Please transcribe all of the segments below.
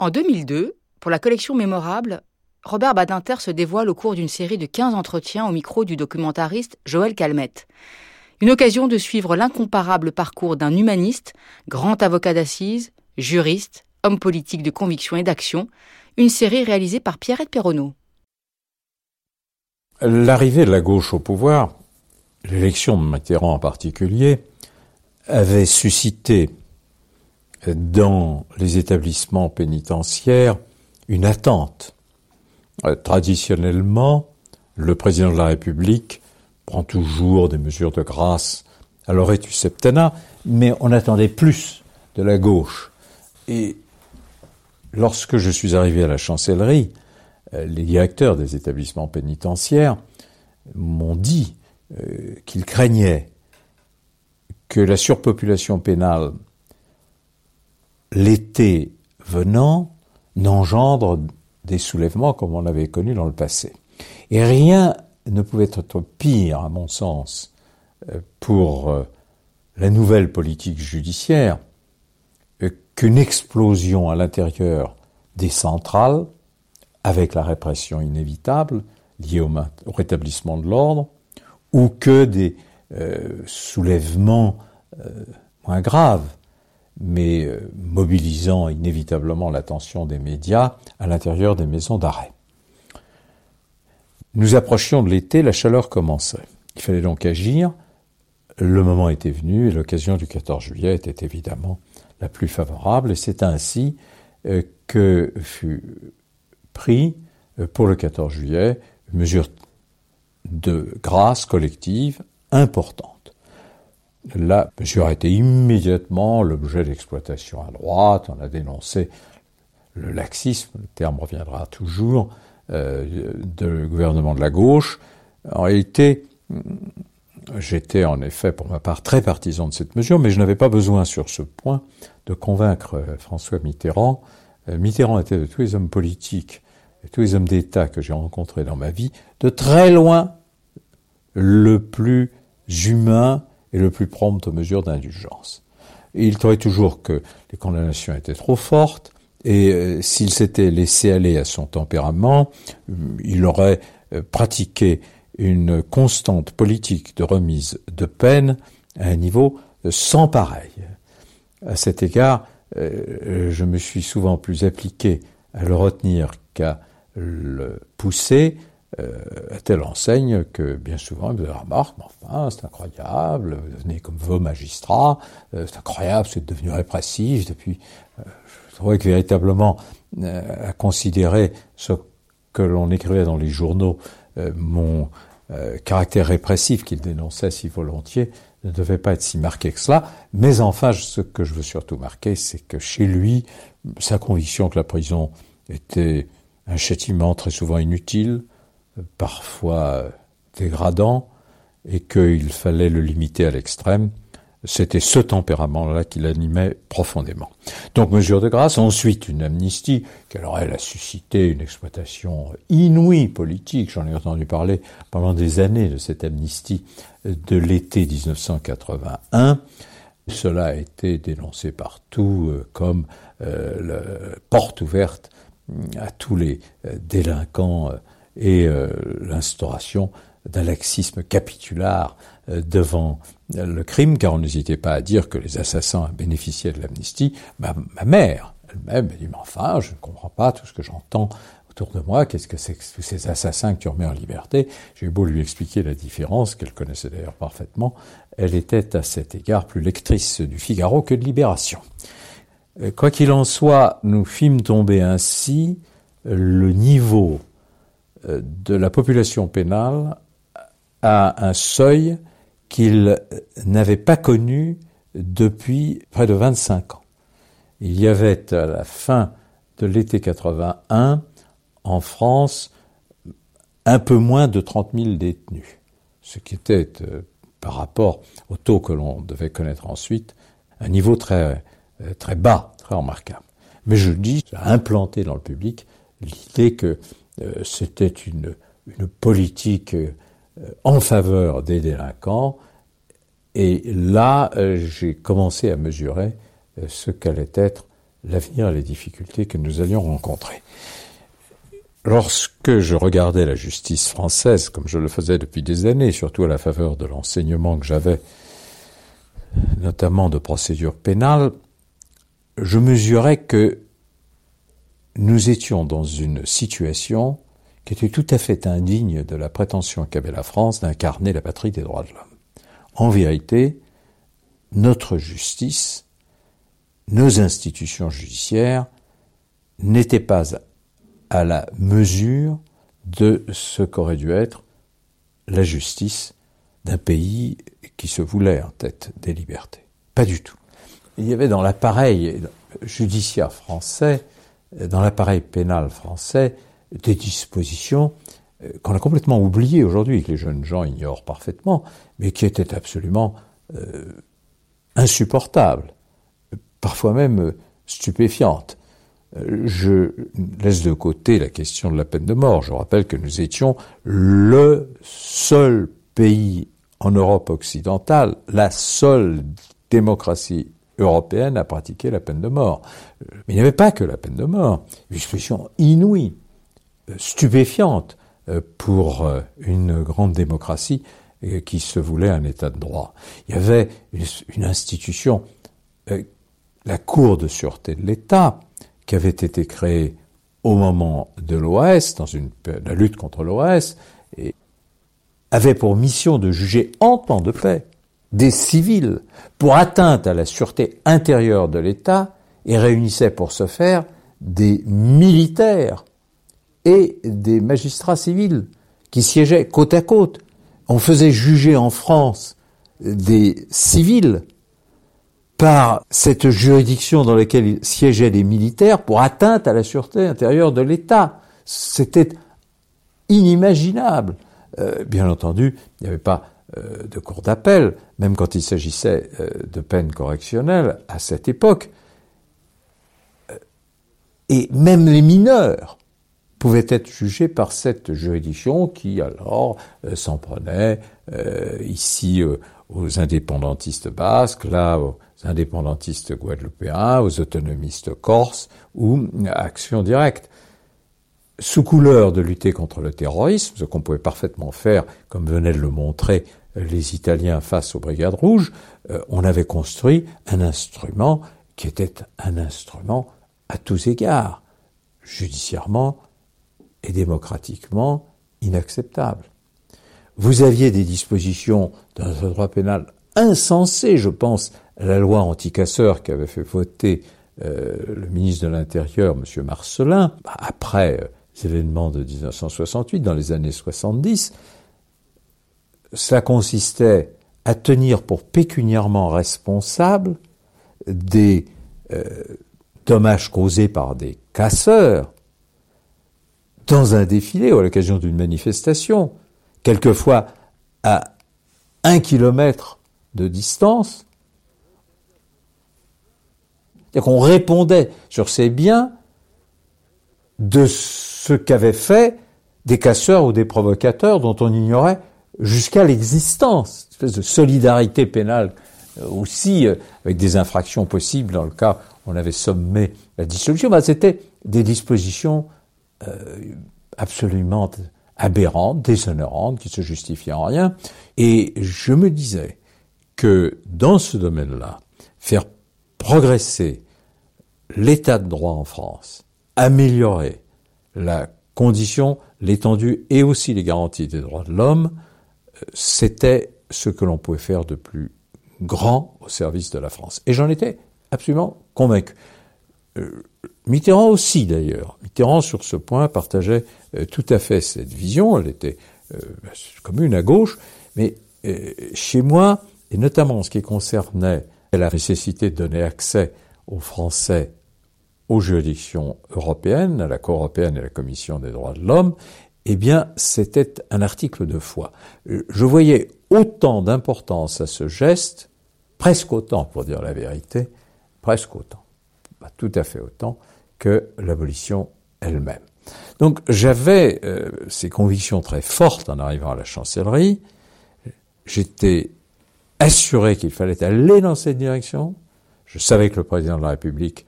En 2002, pour la collection Mémorable, Robert Badinter se dévoile au cours d'une série de 15 entretiens au micro du documentariste Joël Calmette. Une occasion de suivre l'incomparable parcours d'un humaniste, grand avocat d'assises, juriste, homme politique de conviction et d'action, une série réalisée par Pierrette Perronneau. L'arrivée de la gauche au pouvoir, l'élection de Mitterrand en particulier, avait suscité dans les établissements pénitentiaires une attente. Euh, traditionnellement, le président de la République prend toujours des mesures de grâce à du septennat, mais on attendait plus de la gauche. Et lorsque je suis arrivé à la chancellerie, euh, les directeurs des établissements pénitentiaires m'ont dit euh, qu'ils craignaient que la surpopulation pénale, l'été venant, n'engendre des soulèvements comme on avait connu dans le passé. Et rien ne pouvait être pire, à mon sens, euh, pour euh, la nouvelle politique judiciaire qu'une explosion à l'intérieur des centrales, avec la répression inévitable liée au, rétablissement de l'ordre, ou que des euh, soulèvements moins graves, mais mobilisant inévitablement l'attention des médias à l'intérieur des maisons d'arrêt. Nous approchions de l'été, la chaleur commençait. Il fallait donc agir. Le moment était venu et l'occasion du 14 juillet était évidemment la plus favorable et c'est ainsi euh, que fut pris euh, pour le 14 juillet une mesure de grâce collective importante. La mesure a été immédiatement l'objet d'exploitation à droite, on a dénoncé le laxisme, le terme reviendra toujours, euh, de gouvernement de la gauche. En réalité, j'étais en effet pour ma part très partisan de cette mesure, mais je n'avais pas besoin sur ce point de convaincre euh, François Mitterrand. Euh, Mitterrand était de tous les hommes politiques et tous les hommes d'État que j'ai rencontrés dans ma vie, de très loin le plus humain et le plus prompt aux mesures d'indulgence. il trouvait toujours que les condamnations étaient trop fortes, et euh, s'il s'était laissé aller à son tempérament, euh, il aurait euh, pratiqué une constante politique de remise de peine à un niveau sans pareil. À cet égard, je me suis souvent plus appliqué à le retenir qu'à le pousser, à telle enseigne que bien souvent me disait remarque, enfin c'est incroyable, vous devenez comme vos magistrats, c'est incroyable, c'est devenu répressif depuis je trouvais que véritablement, euh, à considérer ce que l'on écrivait dans les journaux, euh, mon euh, caractère répressif qu'il dénonçait si volontiers, ne devait pas être si marqué que cela. Mais enfin, ce que je veux surtout marquer, c'est que chez lui, sa conviction que la prison était un châtiment très souvent inutile, parfois dégradant, et qu'il fallait le limiter à l'extrême, c'était ce tempérament-là qui l'animait profondément. Donc mesure de grâce, ensuite une amnistie, qu'elle elle a suscité une exploitation inouïe politique, j'en ai entendu parler pendant des années de cette amnistie de l'été 1981. Cela a été dénoncé partout euh, comme euh, la porte ouverte à tous les euh, et l'instauration d'un laxisme capitulaire devant le crime, car on n'hésitait pas à dire que les assassins bénéficiaient de l'amnistie. Ma, mère, elle-même, elle dit, mais enfin, je ne comprends pas tout ce que j'entends autour de moi, qu'est-ce que c'est que tous ces assassins que tu remets en liberté? J'ai beau lui expliquer la différence, qu'elle connaissait d'ailleurs parfaitement, elle était à cet égard plus lectrice du Figaro que de Libération. Euh, quoi qu'il en soit, nous fîmes tomber ainsi le niveau euh, de la population pénale à un seuil qu'il n'avait pas connu depuis près de 25 ans. Il y avait à la fin de l'été 81 en France un peu moins de 30 000 détenus, ce qui était euh, par rapport au taux que l'on devait connaître ensuite un niveau très, euh, très bas, très remarquable. Mais je dis, à implanter dans le public l'idée que euh, c'était une, une politique euh, en faveur des délinquants. Et là, euh, j'ai commencé à mesurer euh, ce qu'allait être l'avenir et les difficultés que nous allions rencontrer. Lorsque je regardais la justice française, comme je le faisais depuis des années, surtout à la faveur de l'enseignement que j'avais, notamment de procédure pénale, je mesurais que nous étions dans une situation qui était tout à fait indigne de la prétention qu'avait la France d'incarner la patrie des droits de l'homme. En vérité, notre justice, nos institutions judiciaires n'étaient pas à la mesure de ce qu'aurait dû être la justice d'un pays qui se voulait en tête des libertés. Pas du tout. Il y avait dans l'appareil judiciaire français, dans l'appareil pénal français, des dispositions euh, qu'on a complètement oubliées aujourd'hui, que les jeunes gens ignorent parfaitement, mais qui étaient absolument euh, insupportables, parfois même euh, stupéfiantes. Je laisse de côté la question de la peine de mort. Je rappelle que nous étions le seul pays en Europe occidentale, la seule démocratie européenne à pratiquer la peine de mort. Mais il n'y avait pas que la peine de mort. Une expression inouïe, stupéfiante euh, pour euh, une grande démocratie euh, qui se voulait un État de droit. Il y avait une institution, la Cour de sûreté de l'État, qui avait été créée au moment de l'OS, dans une, la lutte contre l'OS, et avait pour mission de juger en temps de paix des civils pour atteinte à la sûreté intérieure de l'État et réunissait pour ce faire des militaires et des magistrats civils qui siégeaient côte à côte. On faisait juger en France des civils par cette juridiction dans laquelle siégeaient des militaires pour atteinte à la sûreté intérieure de l'État. C'était inimaginable. Euh, bien entendu, il n'y avait pas de cour d'appel, même quand il s'agissait euh, de peines correctionnelles à cette époque. Et même les mineurs pouvaient être jugés par cette juridiction qui alors s'en prenait ici aux indépendantistes basques, là aux indépendantistes guadeloupéens, aux autonomistes corses ou à Action Directe. Sous couleur de lutter contre le terrorisme, ce qu'on pouvait parfaitement faire, comme venaient de le montrer les Italiens face aux Brigades Rouges, euh, on avait construit un instrument qui était un instrument à tous égards, judiciairement et démocratiquement inacceptable. Vous aviez des dispositions dans le droit pénal insensées, je pense à la loi anticasseur qu'avait fait voter euh, le ministre de l'Intérieur, M. Marcelin, bah, après euh, les événements de 1968, dans les années 70, cela consistait à tenir pour pécuniairement responsable des euh, dommages causés par des casseurs dans un défilé ou à l'occasion d'une manifestation, quelquefois à un kilomètre de distance. C'est-à-dire qu'on répondait sur ces biens de ce qu'avaient fait des casseurs ou des provocateurs dont on ignorait jusqu'à l'existence, une espèce de solidarité pénale euh, aussi, euh, avec des infractions possibles dans le cas où on avait sommé la dissolution. Bah, C'était des dispositions euh, absolument aberrantes, déshonorantes, qui se justifiaient en rien. Et je me disais que dans ce domaine-là, faire progresser l'état de droit en France, améliorer la condition, l'étendue et aussi les garanties des droits de l'homme, c'était ce que l'on pouvait faire de plus grand au service de la France. Et j'en étais absolument convaincu. Euh, Mitterrand aussi d'ailleurs. Mitterrand sur ce point partageait euh, tout à fait cette vision. Elle était euh, commune à gauche, mais chez moi, et notamment en ce qui concernait la nécessité de donner accès aux Français aux juridictions européennes, à la Cour européenne et à la Commission des droits de l'homme, eh bien, c'était un article de foi. Je voyais autant d'importance à ce geste, presque autant, pour dire la vérité, presque autant, pas tout à fait autant, que l'abolition elle-même. Donc j'avais euh, ces convictions très fortes en arrivant à la chancellerie. J'étais assuré qu'il fallait aller dans cette direction. Je savais que le président de la République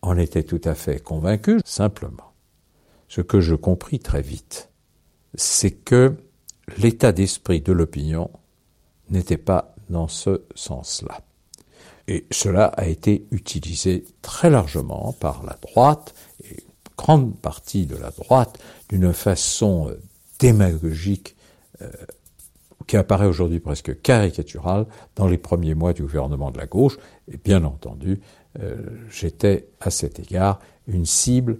en était tout à fait convaincu. Simplement, ce que je compris très vite, c'est que l'état d'esprit de l'opinion n'était pas dans ce sens-là. Et cela a été utilisé très largement par la droite, et une grande partie de la droite, d'une façon euh, démagogique euh, qui apparaît aujourd'hui presque caricaturale dans les premiers mois du gouvernement de la gauche. Et bien entendu, euh, j'étais à cet égard une cible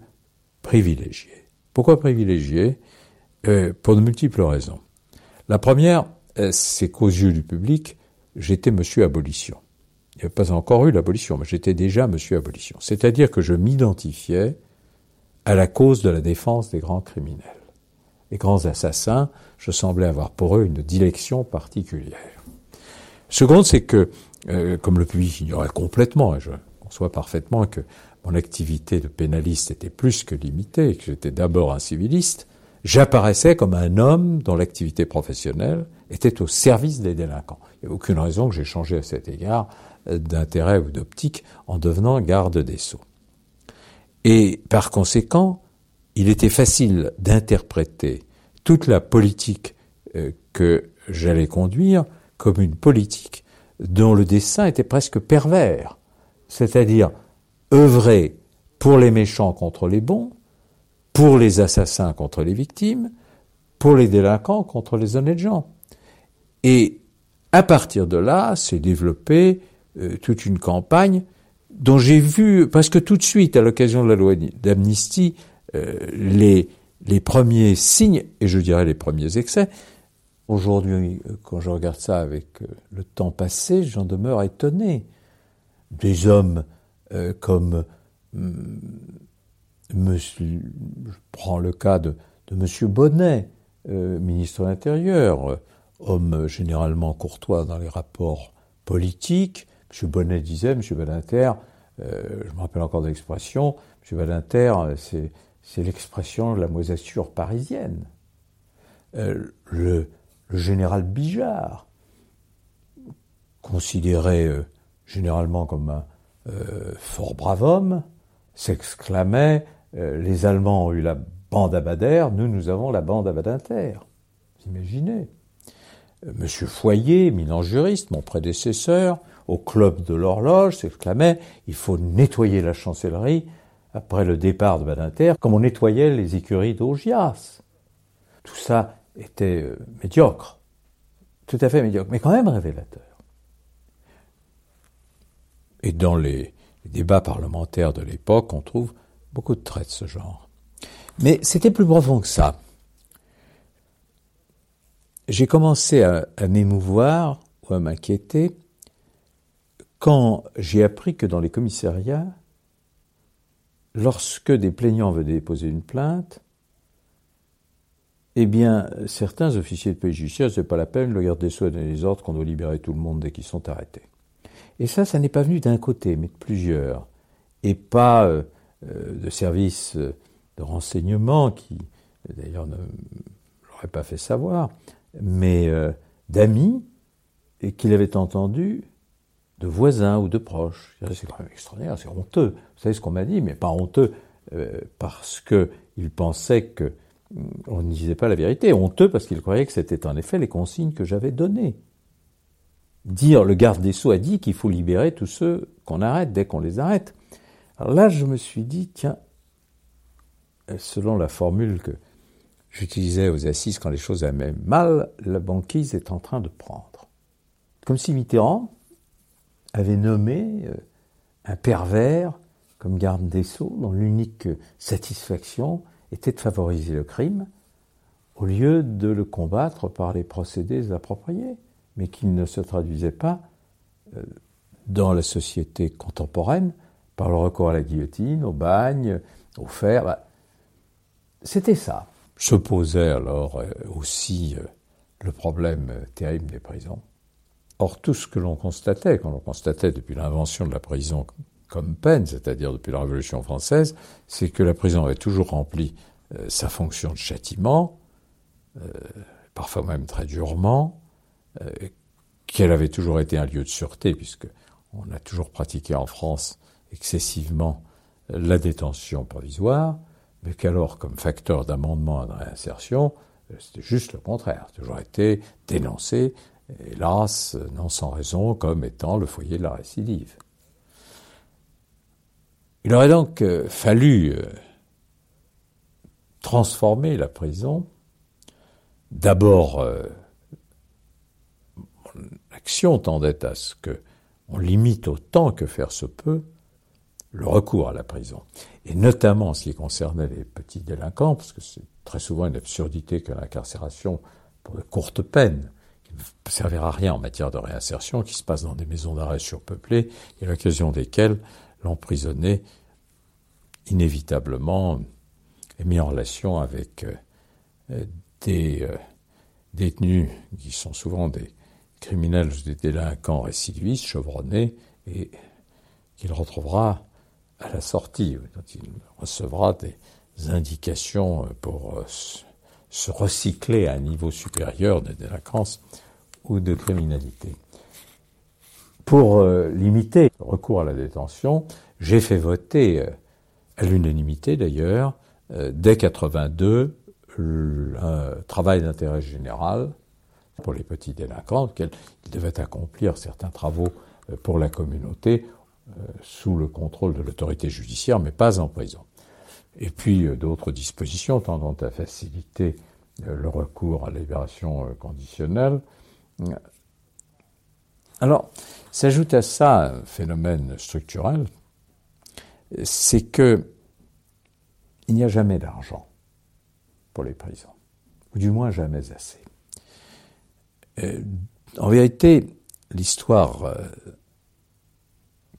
privilégiée. Pourquoi privilégiée? Pour de multiples raisons. La première, c'est qu'aux yeux du public, j'étais monsieur abolition. Il n'y avait pas encore eu l'abolition, mais j'étais déjà monsieur abolition. C'est-à-dire que je m'identifiais à la cause de la défense des grands criminels. Les grands assassins, je semblais avoir pour eux une dilection particulière. Seconde, c'est que, euh, comme le public ignorait complètement, et je conçois parfaitement que mon activité de pénaliste était plus que limitée, et que j'étais d'abord un civiliste, j'apparaissais comme un homme dont l'activité professionnelle était au service des délinquants. Il n'y a aucune raison que j'ai changé à cet égard d'intérêt ou d'optique en devenant garde des sceaux. Et par conséquent, il était facile d'interpréter toute la politique euh, que j'allais conduire comme une politique dont le dessin était presque pervers, c'est-à-dire œuvrer pour les méchants contre les bons, pour les assassins contre les victimes, pour les délinquants contre les honnêtes gens. Et à partir de là, s'est développée euh, toute une campagne dont j'ai vu presque tout de suite, à l'occasion de la loi d'amnistie, euh, les, les premiers signes, et je dirais les premiers excès. Aujourd'hui, quand je regarde ça avec euh, le temps passé, j'en demeure étonné. Des hommes comme mm, monsieur, je prends le cas de, Monsieur Bonnet, ministre de l'Intérieur, homme généralement courtois dans les rapports politiques, M. Bonnet disait, M. Badinter, euh, je me rappelle encore de l'expression, M. Badinter, c'est l'expression de la moisissure parisienne. Euh, le, général Bijard, considéré euh, généralement comme un fort brave homme, s'exclamait Les Allemands ont eu la bande à Bader, nous, nous avons la bande à Badinter. Vous imaginez Monsieur Foyer, éminent juriste, mon prédécesseur, au club de l'horloge, s'exclamait Il faut nettoyer la chancellerie après le départ de Badinter, comme on nettoyait les écuries d'Augias. Tout ça était euh, médiocre, tout à fait médiocre, mais quand même révélateur. Et dans les, débats parlementaires de l'époque, on trouve beaucoup de traits de ce genre. Mais c'était plus profond que ça. J'ai commencé à m'émouvoir ou à m'inquiéter quand j'ai appris que dans les commissariats, lorsque des plaignants venaient déposer une plainte, eh bien, certains officiers de police judiciaire, c'est pas la peine, le garde des Sceaux donné les ordres qu'on doit libérer tout le monde dès qu'ils sont arrêtés. Et ça, ça n'est pas venu d'un côté, mais de plusieurs. Et pas euh, de services euh, de renseignement qui, d'ailleurs, ne l'auraient pas fait savoir, mais d'amis et qu'il avait entendu de voisins ou de proches. C'est quand même extraordinaire, c'est honteux. Vous savez ce qu'on m'a dit, mais pas honteux euh, parce qu'ils pensaient que on ne disait pas la vérité, honteux parce qu'ils croyaient que c'était en effet les consignes que j'avais données. Dire, le garde des Sceaux a dit qu'il faut libérer tous ceux qu'on arrête dès qu'on les arrête. Là, je me suis dit, tiens, selon la formule que j'utilisais aux assises quand les choses allaient mal, la banquise est en train de prendre. Comme si Mitterrand, avait nommé euh, un pervers comme garde des sceaux, dont l'unique satisfaction était de favoriser le crime, au lieu de le combattre par les procédés appropriés, mais qu'il ne se traduisait pas euh, dans la société contemporaine par le recours à la guillotine, au bagne, au fer. Bah, c'était ça. Se posait alors euh, aussi le problème terrible des prisons. Or, tout ce que l'on constatait, quand l'on constatait depuis l'invention de la prison comme peine, c'est-à-dire depuis la Révolution française, c'est que la prison avait toujours rempli euh, sa fonction de châtiment, euh, parfois même très durement, euh, qu'elle avait toujours été un lieu de sûreté, puisque on a toujours pratiqué en France excessivement la détention provisoire, mais qu'alors, comme facteur d'amendement et de réinsertion, c'était juste le contraire. toujours été dénoncé, hélas, non sans raison, comme étant le foyer de la récidive. Il aurait donc euh, fallu euh, transformer la prison, d'abord euh, l'action tendait à ce que on limite autant que faire se peut le recours à la prison, et notamment en ce qui concernait les petits délinquants, parce que c'est très souvent une absurdité que l'incarcération pour de courtes peines, qui ne servira à rien en matière de réinsertion, qui se passe dans des maisons d'arrêt surpeuplées, et à l'occasion desquelles l'emprisonné, inévitablement, est mis en relation avec euh, des euh, détenus qui sont souvent des criminels ou des délinquants récidivistes, chevronnés, et qu'il retrouvera à la sortie, dont il recevra des indications pour euh, se recycler à un niveau supérieur de délinquance ou de criminalité. Pour euh, limiter le recours à la détention, j'ai fait voter, euh, à l'unanimité d'ailleurs, dès 82, un travail d'intérêt général pour les petits délinquants, ils devaient accomplir certains travaux pour la communauté sous le contrôle de l'autorité judiciaire, mais pas en prison. Et puis euh, d'autres dispositions tendant à faciliter euh, le recours à la libération euh, conditionnelle. Alors, s'ajoute à ça un phénomène structurel, c'est que il n'y a jamais d'argent pour les prisons, ou du moins jamais assez. En vérité, l'histoire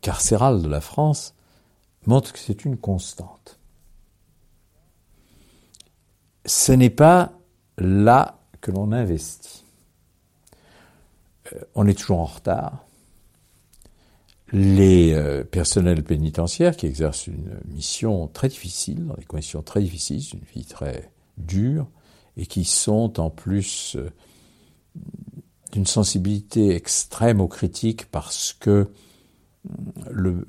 carcérale de la France montre que c'est une constante. Ce n'est pas là que l'on investit. Euh, on est toujours en retard. Les euh, personnels pénitentiaires qui exercent une mission très difficile, dans des conditions très difficiles, une vie très dure, et qui sont en plus euh, d'une sensibilité extrême aux critiques parce que le,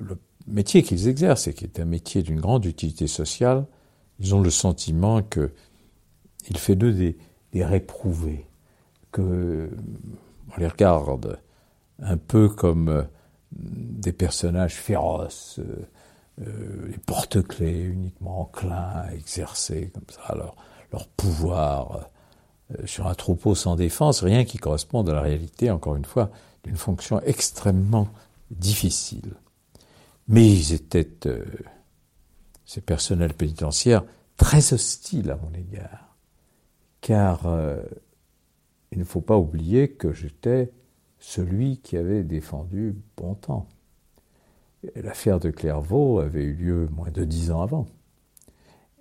métier qu'ils exercent, et qui est un métier d'une grande utilité sociale, ils ont le sentiment que il fait d'eux des, réprouvés, que on les regarde un peu comme euh, des personnages féroces, euh, euh, les porte-clés uniquement enclins à exercer comme ça leur, leur pouvoir sur un troupeau sans défense, rien qui corresponde à la réalité, encore une fois, d'une fonction extrêmement difficile. Mais ils étaient, euh, ces personnels pénitentiaires, très hostiles à mon égard, car euh, il ne faut pas oublier que j'étais celui qui avait défendu Bontemps. L'affaire de Clairvaux avait eu lieu moins de dix ans avant.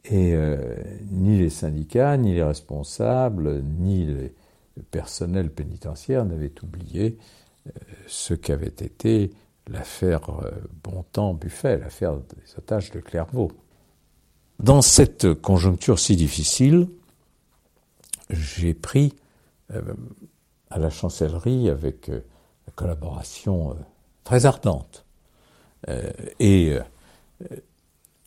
Et euh, ni les syndicats, ni les responsables, ni les, le personnel pénitentiaire n'avaient oublié ce qu'avait été l'affaire euh, Bontemps-Buffet, l'affaire des otages de Clairvaux. Dans cette conjoncture si difficile, j'ai pris euh, à la chancellerie avec euh, la collaboration très ardente et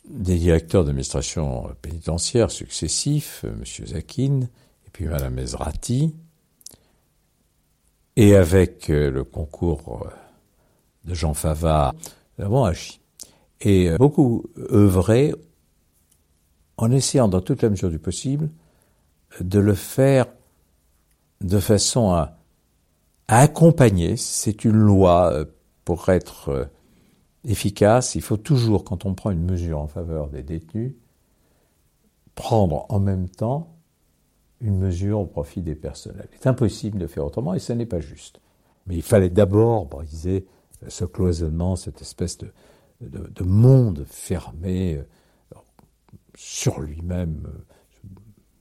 des directeurs d'administration pénitentiaire successifs, M. Zakin et puis Mme Ezrati, et avec le concours de Jean Favard, nous avons agi. Et euh, beaucoup œuvré en essayant, dans toute la mesure du possible, de le faire de façon à, accompagner. C'est une loi euh, pour être euh, efficace. Il faut toujours, quand on prend une mesure en faveur des détenus, prendre en même temps une mesure au profit des personnels. C'est impossible de faire autrement et ce n'est pas juste. Mais il fallait d'abord briser ce cloisonnement, cette espèce de, de, monde fermé euh, sur lui-même, euh, ce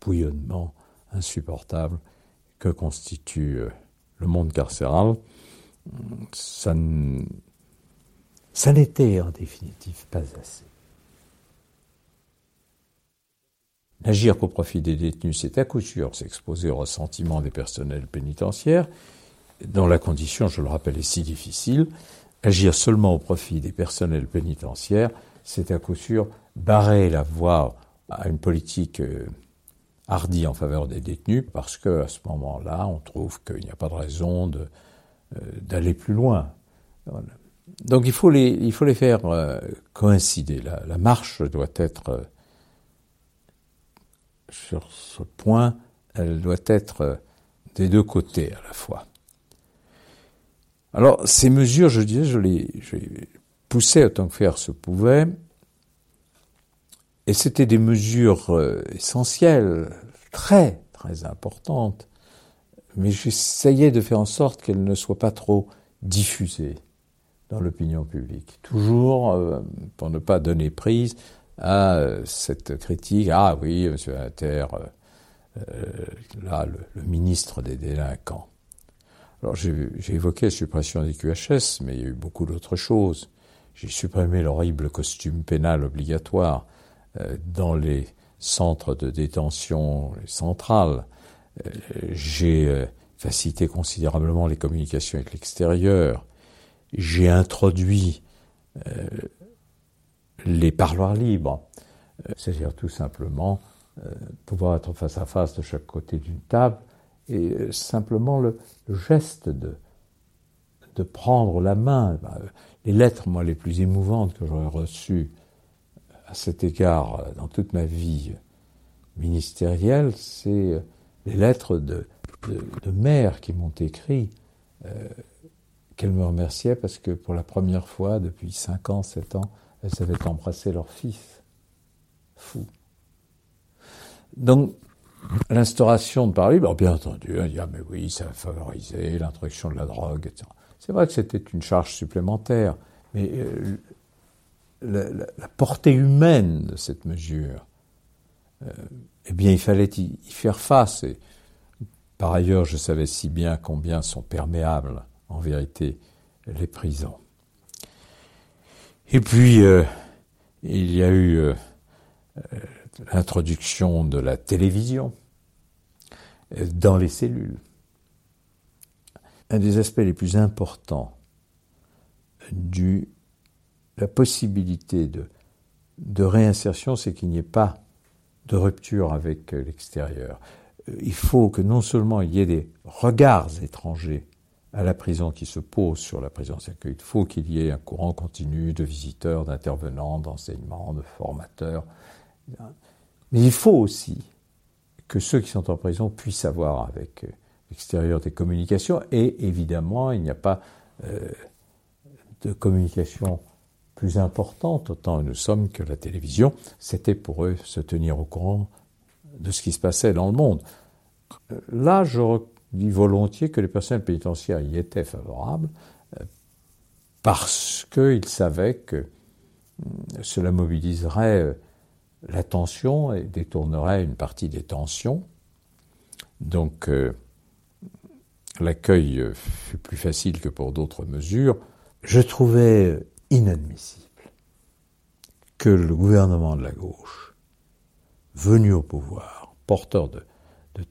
bouillonnement insupportable que constitue euh, le monde carcéral, ça n'était en définitive pas assez. N'agir qu'au profit des détenus, c'est à coup sûr s'exposer au ressentiment des personnels pénitentiaires, dans la condition, je le rappelle, est si difficile, agir seulement au profit des personnels pénitentiaires, c'est à coup sûr barrer la voie à une politique euh, hardie en faveur des détenus, parce que à ce moment-là, on trouve qu'il n'y a pas de raison euh, d'aller plus loin. Donc il faut les, faire euh, coïncider. La, marche doit être sur ce point, elle doit être des deux côtés à la fois. Alors ces mesures, je disais, je les, poussais autant que faire se pouvait, et c'était des mesures euh, essentielles, très, très importantes, mais j'essayais de faire en sorte qu'elles ne soient pas trop diffusées dans l'opinion publique. Toujours euh, pour ne pas donner prise à euh, cette critique. Ah oui, monsieur Inter, là, le, ministre des délinquants. Alors j'ai évoqué la suppression des QHS, mais il y a eu beaucoup d'autres choses. J'ai supprimé l'horrible costume pénal obligatoire euh, dans les centres de détention centrales. Euh, j'ai euh, facilité considérablement les communications avec l'extérieur. J'ai introduit les parloirs libres, c'est-à-dire tout simplement pouvoir être face à face de chaque côté d'une table et simplement le, geste de, de prendre la main. Bah, les lettres, moi, les plus émouvantes que j'aurais reçues à cet égard dans toute ma vie ministérielle, c'est les lettres de, de, mères qui m'ont écrit euh, qu'elles me remerciaient parce que pour la première fois depuis 5 ans, 7 ans, elles avaient embrassé leur fils. Fou. Donc, l'instauration de Paris, bien entendu, on dit, ah mais oui, ça a favorisé l'introduction de la drogue, etc. C'est vrai que c'était une charge supplémentaire, mais euh, la, portée humaine de cette mesure, euh, eh bien, il fallait y, faire face. Et, par ailleurs, je savais si bien combien sont perméables, en vérité, les prisons. Et puis, euh, il y a eu euh, l'introduction de la télévision dans les cellules. Un des aspects les plus importants du la possibilité de, de réinsertion, c'est qu'il n'y ait pas de rupture avec euh, l'extérieur. Euh, il faut que non seulement il y ait des regards étrangers à la prison qui se posent sur la prison il faut qu'il y ait un courant continu de visiteurs, d'intervenants, d'enseignants, de formateurs. Mais il faut aussi que ceux qui sont en prison puissent avoir avec euh, l'extérieur des communications et évidemment il n'y a pas de communication plus importante, autant nous sommes que la télévision, c'était pour eux se tenir au courant de ce qui se passait dans le monde. Là, je dis volontiers que les personnels pénitentiaires y étaient favorables, euh, parce qu'ils savaient que hum, cela mobiliserait euh, l'attention et détournerait une partie des tensions. Donc, euh, l'accueil fut plus facile que pour d'autres mesures. Je trouvais inadmissible que le gouvernement de la gauche, venu au pouvoir, porteur de,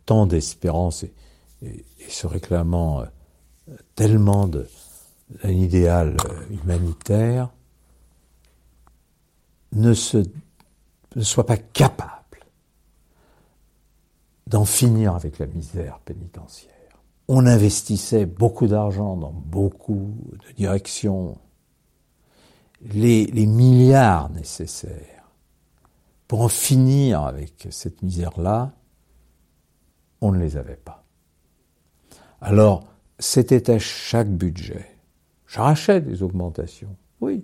tant d'espérance et, se réclamant euh, tellement d'un idéal euh, humanitaire, ne soit pas capable d'en finir avec la misère pénitentiaire. On investissait beaucoup d'argent dans beaucoup de directions les, milliards nécessaires pour en finir avec cette misère-là, on ne les avait pas. Alors, c'était à chaque budget. J'arrachais des augmentations, oui.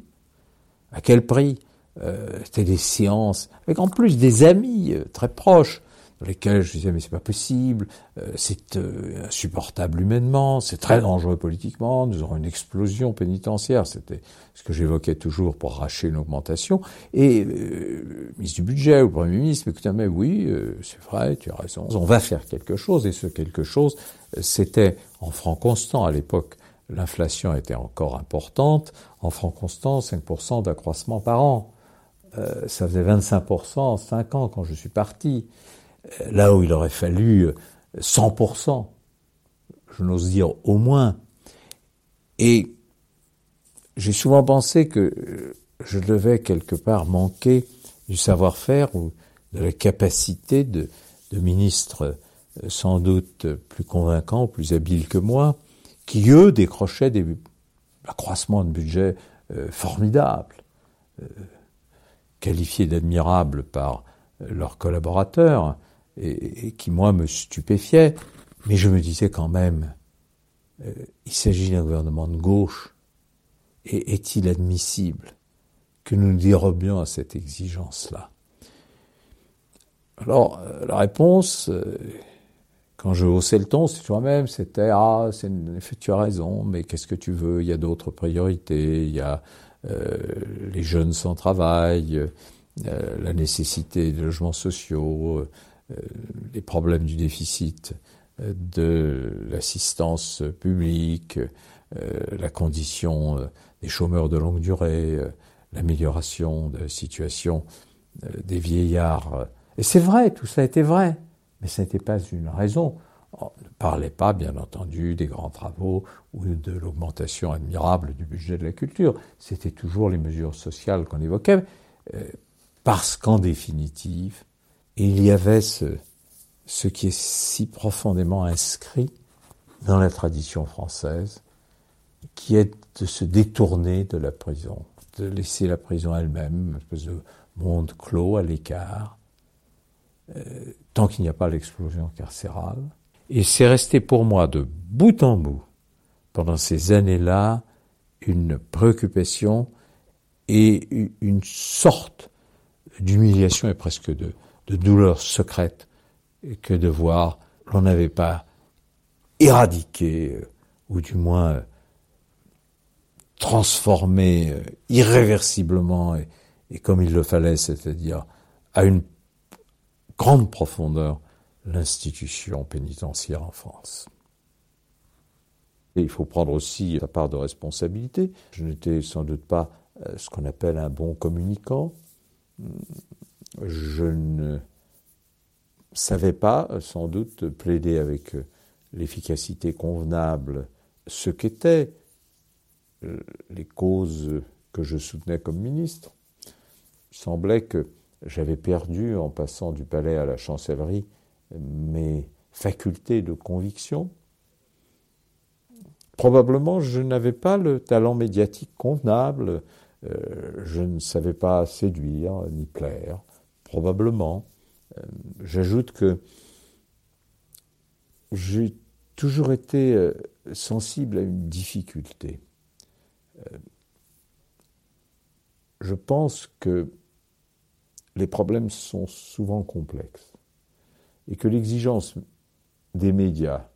À quel prix? Euh, C'était des séances, avec en plus des amis euh, très proches dans lesquels je disais mais c'est pas possible, euh, c'est euh, insupportable humainement, c'est très dangereux politiquement, nous aurons une explosion pénitentiaire, c'était ce que j'évoquais toujours pour arracher une augmentation. Et euh, ministre du budget ou premier ministre, écoutez mais oui, euh, c'est vrai, tu as raison, on va faire quelque chose et ce quelque chose, c'était en francs constants à l'époque. L'inflation était encore importante. En francs constants, 5% d'accroissement par an. ça faisait 25% en 5 ans quand je suis parti là où il aurait fallu 100%, je n'ose dire au moins. Et j'ai souvent pensé que je devais quelque part manquer du savoir-faire ou de la capacité de, ministres euh, sans doute plus convaincants, plus habiles que moi, qui eux décrochaient des accroissements de budget euh, formidables, euh, qualifiés d'admirables par leurs collaborateurs, et, qui moi me stupéfiaient. Mais je me disais quand même, il s'agit d'un gouvernement de gauche, et est-il admissible que nous nous dérobions à cette exigence-là? Alors, euh, la réponse, euh, quand je haussais le ton, c'est toi-même, c'était Ah, tu as raison, mais qu'est-ce que tu veux? Il y a d'autres priorités, il y a euh, les jeunes sans travail, euh, la nécessité de logements sociaux, euh, les problèmes du déficit de l'assistance publique, la condition des chômeurs de longue durée, l'amélioration de la situation euh, des vieillards. Et c'est vrai, tout ça était vrai, mais ce n'était pas une raison. On ne parlait pas, bien entendu, des grands travaux ou de l'augmentation admirable du budget de la culture. C'était toujours les mesures sociales qu'on évoquait, euh, parce qu'en définitive, il y avait ce, ce qui est si profondément inscrit dans la tradition française, qui est de se détourner de la prison de laisser la prison elle-même, une espèce de monde clos à l'écart, euh, tant qu'il n'y a pas l'explosion carcérale. Et c'est resté pour moi de bout en bout, pendant ces années-là, une préoccupation et une sorte d'humiliation et presque de, de douleur secrète que de voir l'on n'avait pas éradiqué, euh, ou du moins transformer euh, irréversiblement et, et, comme il le fallait, c'est-à-dire à une grande profondeur, l'institution pénitentiaire en France. Et il faut prendre aussi sa part de responsabilité. Je n'étais sans doute pas euh, ce qu'on appelle un bon communicant. Je ne savais pas, sans doute, plaider avec l'efficacité convenable ce qu'était euh, les causes que je soutenais comme ministre. Il semblait que j'avais perdu, en passant du palais à la chancellerie, mes facultés de conviction. Probablement, je n'avais pas le talent médiatique convenable, euh, je ne savais pas séduire ni plaire, probablement. Euh, j'ajoute que j'ai toujours été sensible à une difficulté euh, je pense que les problèmes sont souvent complexes et que l'exigence des médias,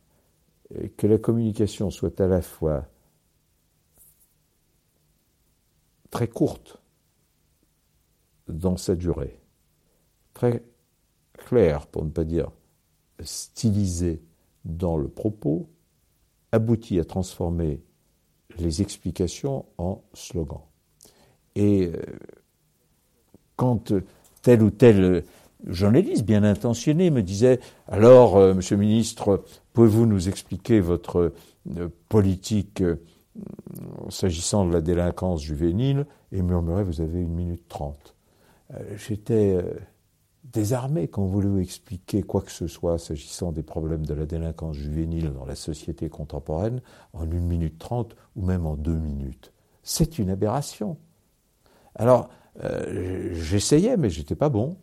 et que la communication soit à la fois très courte dans sa durée, très claire, pour ne pas dire stylisée dans le propos, aboutit à transformer les explications en slogan. Et euh, quand tel ou tel journaliste bien intentionné me disait Alors, euh, monsieur le ministre, pouvez-vous nous expliquer votre euh, politique s'agissant de la délinquance juvénile? Et murmurait Vous avez une minute trente. J'étais désarmé quand vous voulez expliquer quoi que ce soit s'agissant des problèmes de la délinquance juvénile dans la société contemporaine en une minute trente ou même en deux minutes. C'est une aberration. Alors, euh, j'essayais, mais j'étais pas bon.